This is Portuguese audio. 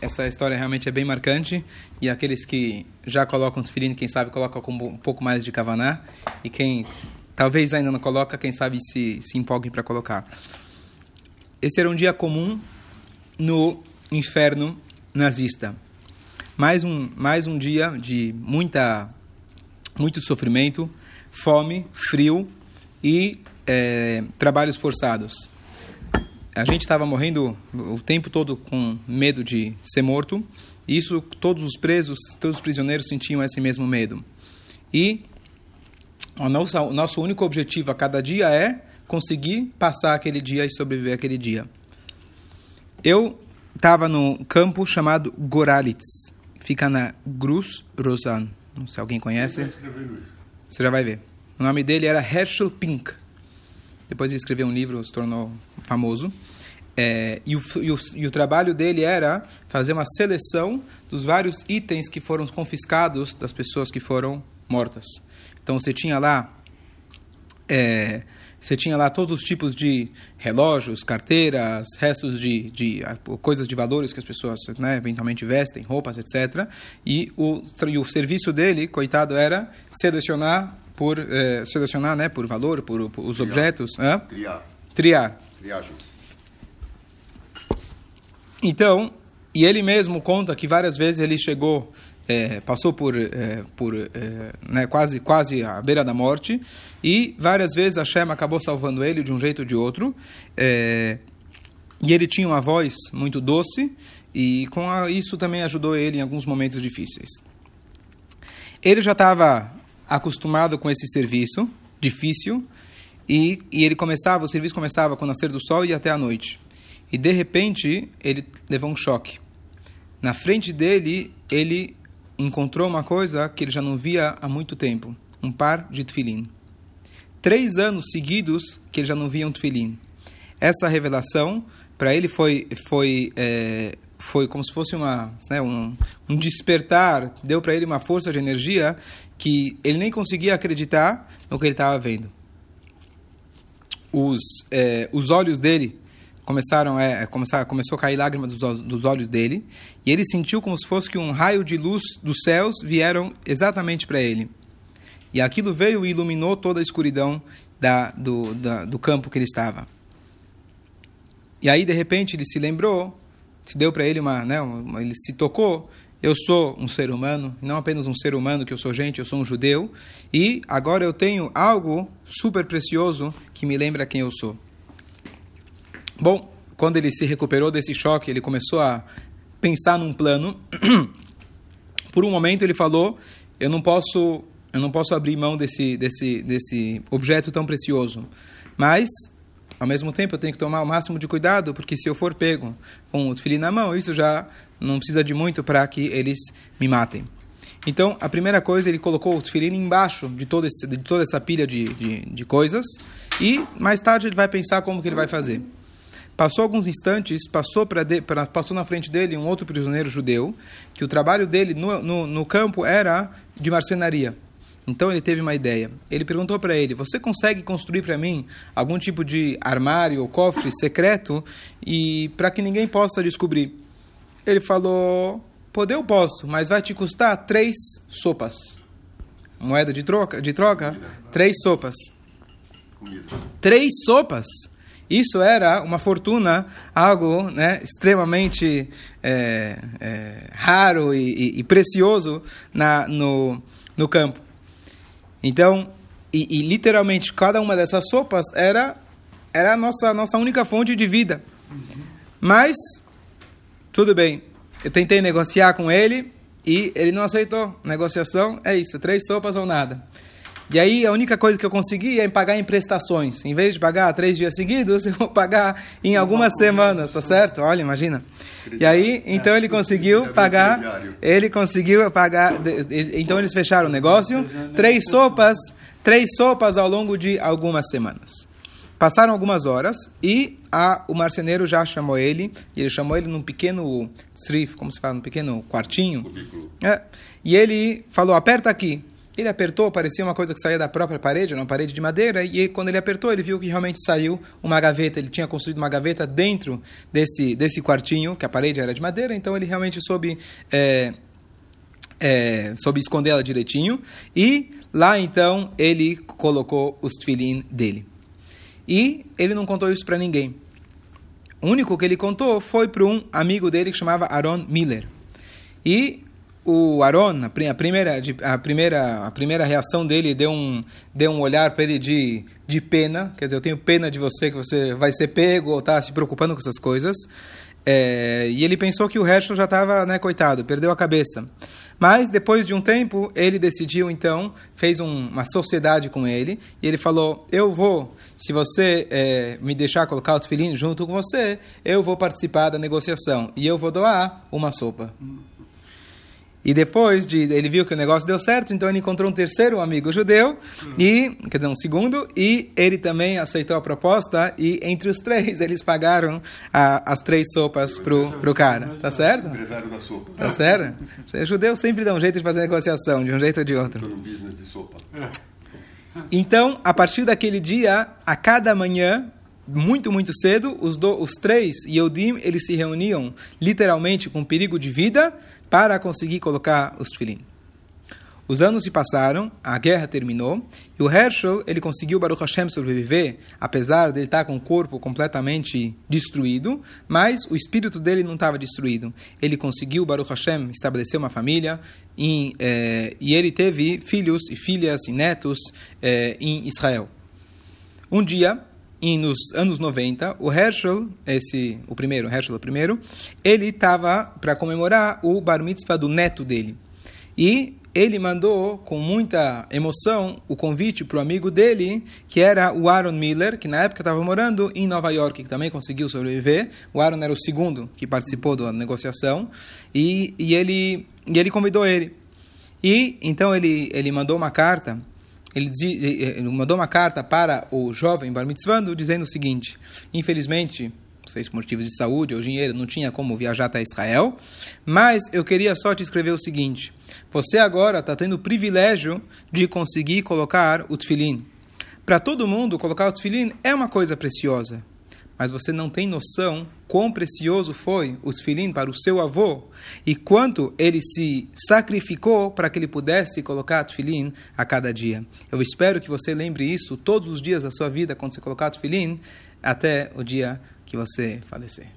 essa história realmente é bem marcante. E aqueles que já colocam tefilim, quem sabe coloca com um pouco mais de kavaná. E quem talvez ainda não coloca, quem sabe se, se empolguem para colocar. Esse era um dia comum no inferno nazista. Mais um, mais um dia de muita, muito sofrimento, fome, frio e é, trabalhos forçados a gente estava morrendo o tempo todo com medo de ser morto. E isso todos os presos, todos os prisioneiros sentiam esse mesmo medo. E o nosso, o nosso único objetivo a cada dia é conseguir passar aquele dia e sobreviver aquele dia. Eu estava no campo chamado Goralitz, fica na Grus Rosan. Não sei se alguém conhece. Você já vai ver. O nome dele era Herschel Pink. Depois ele escreveu um livro, se tornou famoso. É, e, o, e, o, e, o, trabalho dele era fazer uma seleção dos vários itens que foram confiscados das pessoas que foram mortas. Então você tinha lá é, você tinha lá todos os tipos de relógios, carteiras, restos de, de coisas de valores que as pessoas né, eventualmente vestem, roupas, etc. E o, e o serviço dele, coitado, era selecionar por é, selecionar, né, por valor, por, por os Triar. objetos, Triar. Triar. Triagem. Então, e ele mesmo conta que várias vezes ele chegou, é, passou por, é, por é, né, quase, quase à beira da morte, e várias vezes a Shem acabou salvando ele de um jeito ou de outro. E ele tinha uma voz muito doce, e com a, isso também ajudou ele em alguns momentos difíceis. Ele já estava acostumado com esse serviço difícil, e, e ele começava, o serviço começava com o nascer do sol e até a noite. E de repente ele levou um choque. Na frente dele, ele encontrou uma coisa que ele já não via há muito tempo: um par de tefilim. Três anos seguidos que ele já não via um tefilim. Essa revelação, para ele, foi, foi, é, foi como se fosse uma, né, um, um despertar, deu para ele uma força de energia que ele nem conseguia acreditar no que ele estava vendo. Os, é, os olhos dele começaram é, começar, começou a cair lágrimas dos, dos olhos dele e ele sentiu como se fosse que um raio de luz dos céus vieram exatamente para ele e aquilo veio e iluminou toda a escuridão da, do, da, do campo que ele estava e aí de repente ele se lembrou se deu para ele uma, né, uma, ele se tocou eu sou um ser humano, não apenas um ser humano que eu sou gente, eu sou um judeu, e agora eu tenho algo super precioso que me lembra quem eu sou. Bom, quando ele se recuperou desse choque, ele começou a pensar num plano. Por um momento ele falou: "Eu não posso, eu não posso abrir mão desse desse desse objeto tão precioso". Mas ao mesmo tempo eu tenho que tomar o máximo de cuidado, porque se eu for pego com o filho na mão, isso já não precisa de muito para que eles me matem. Então, a primeira coisa, ele colocou o tefilim embaixo de, todo esse, de toda essa pilha de, de, de coisas e mais tarde ele vai pensar como que ele vai fazer. Passou alguns instantes, passou, pra de, pra, passou na frente dele um outro prisioneiro judeu, que o trabalho dele no, no, no campo era de marcenaria. Então ele teve uma ideia. Ele perguntou para ele: Você consegue construir para mim algum tipo de armário ou cofre secreto e para que ninguém possa descobrir? Ele falou: Poder eu posso, mas vai te custar três sopas. Moeda de troca? De troca? Três sopas. Três sopas. Isso era uma fortuna, algo né, extremamente é, é, raro e, e, e, precioso na, no, no campo. Então, e, e, literalmente cada uma dessas sopas era, era a nossa, nossa única fonte de vida. Mas, tudo bem, eu tentei negociar com ele e ele não aceitou. Negociação é isso, três sopas ou nada. E aí a única coisa que eu consegui é pagar em prestações. Em vez de pagar três dias seguidos, eu vou pagar em algumas semanas, tá certo? Olha, imagina. E aí, então ele conseguiu pagar, ele conseguiu pagar, então eles fecharam o negócio, três sopas, três sopas ao longo de algumas semanas. Passaram algumas horas e a, o marceneiro já chamou ele, e ele chamou ele num pequeno srif, como se fala, num pequeno quartinho. É, e ele falou, aperta aqui. Ele apertou, parecia uma coisa que saía da própria parede, uma parede de madeira, e quando ele apertou, ele viu que realmente saiu uma gaveta. Ele tinha construído uma gaveta dentro desse, desse quartinho, que a parede era de madeira, então ele realmente soube, é, é, soube esconder ela direitinho. E lá então ele colocou os tefilim dele. E ele não contou isso para ninguém. O único que ele contou foi para um amigo dele que chamava Aaron Miller. E o Aaron, a primeira, a primeira, a primeira reação dele deu um, deu um olhar para ele de, de pena, quer dizer, eu tenho pena de você que você vai ser pego ou está se preocupando com essas coisas. É, e ele pensou que o Herschel já estava, né, coitado, perdeu a cabeça. Mas depois de um tempo, ele decidiu então, fez um, uma sociedade com ele e ele falou: Eu vou, se você é, me deixar colocar o tefilim junto com você, eu vou participar da negociação e eu vou doar uma sopa. E depois de ele viu que o negócio deu certo, então ele encontrou um terceiro amigo judeu e, quer dizer, um segundo, e ele também aceitou a proposta e entre os três eles pagaram a, as três sopas pro pro cara, tá certo? Empresário da sopa. Tá certo? Você, judeu sempre dá um jeito de fazer negociação, de um jeito ou de outro. Estou no business de sopa. Então, a partir daquele dia, a cada manhã muito, muito cedo, os, do, os três Yodim, eles se reuniam literalmente com perigo de vida para conseguir colocar os tefilim. Os anos se passaram, a guerra terminou, e o Herschel, ele conseguiu, Baruch Hashem, sobreviver, apesar de ele estar com o corpo completamente destruído, mas o espírito dele não estava destruído. Ele conseguiu, Baruch Hashem, estabelecer uma família, eh, e ele teve filhos e filhas e netos eh, em Israel. Um dia, e nos anos 90, o Herschel, esse, o primeiro, Herschel o primeiro, ele estava para comemorar o bar mitzvah do neto dele. E ele mandou com muita emoção o convite para o amigo dele, que era o Aaron Miller, que na época estava morando em Nova York, que também conseguiu sobreviver. O Aaron era o segundo que participou da negociação, e, e, ele, e ele convidou ele. E então ele, ele mandou uma carta ele, mandou uma carta para o jovem Bar Mitzvando dizendo o seguinte: infelizmente, sei se motivos de saúde ou dinheiro, não tinha como viajar até Israel, mas eu queria só te escrever o seguinte: você agora está tendo o privilégio de conseguir colocar o tefilim. Para todo mundo, colocar o tefilim é uma coisa preciosa mas você não tem noção quão precioso foi o tefilim para o seu avô e quanto ele se sacrificou para que ele pudesse colocar tefilim a cada dia. Eu espero que você lembre isso todos os dias da sua vida quando você colocar tefilim até o dia que você falecer.